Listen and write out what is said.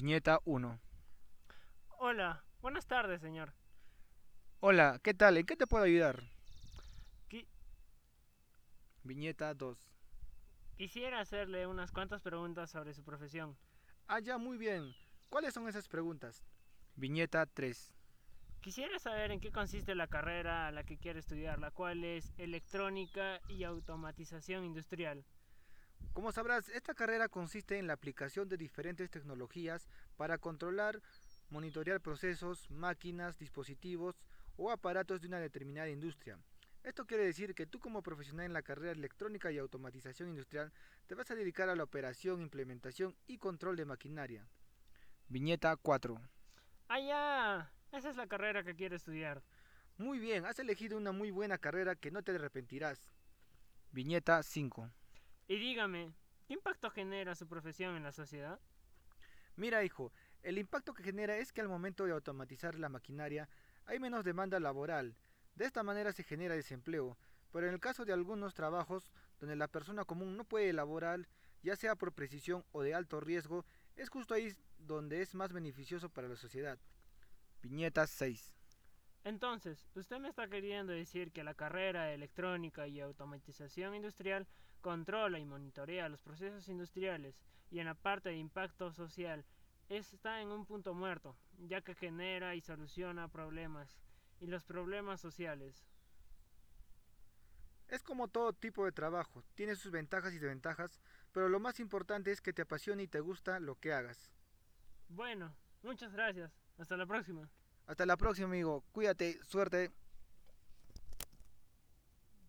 Viñeta 1. Hola, buenas tardes, señor. Hola, ¿qué tal? ¿En qué te puedo ayudar? Qui- Viñeta 2. quisiera hacerle unas cuantas preguntas sobre su profesión. Ah, ya, muy bien. ¿Cuáles son esas preguntas? Viñeta 3. Quisiera saber en qué consiste la carrera a la que quiere estudiar, la cual es electrónica y automatización industrial. Como sabrás, esta carrera consiste en la aplicación de diferentes tecnologías para controlar, monitorear procesos, máquinas, dispositivos o aparatos de una determinada industria. Esto quiere decir que tú como profesional en la carrera electrónica y automatización industrial te vas a dedicar a la operación, implementación y control de maquinaria. Viñeta 4. Ah, ya. Esa es la carrera que quiere estudiar. Muy bien, has elegido una muy buena carrera que no te arrepentirás. Viñeta 5. Y dígame, ¿qué impacto genera su profesión en la sociedad? Mira, hijo, el impacto que genera es que al momento de automatizar la maquinaria hay menos demanda laboral. De esta manera se genera desempleo, pero en el caso de algunos trabajos donde la persona común no puede elaborar, ya sea por precisión o de alto riesgo, es justo ahí donde es más beneficioso para la sociedad. Viñeta 6. Entonces, usted me está queriendo decir que la carrera de electrónica y automatización industrial controla y monitorea los procesos industriales y en la parte de impacto social está en un punto muerto, ya que genera y soluciona problemas y los problemas sociales. Es como todo tipo de trabajo, tiene sus ventajas y desventajas, pero lo más importante es que te apasione y te gusta lo que hagas. Bueno, muchas gracias. Hasta la próxima. Hasta la próxima, amigo. Cuídate, suerte.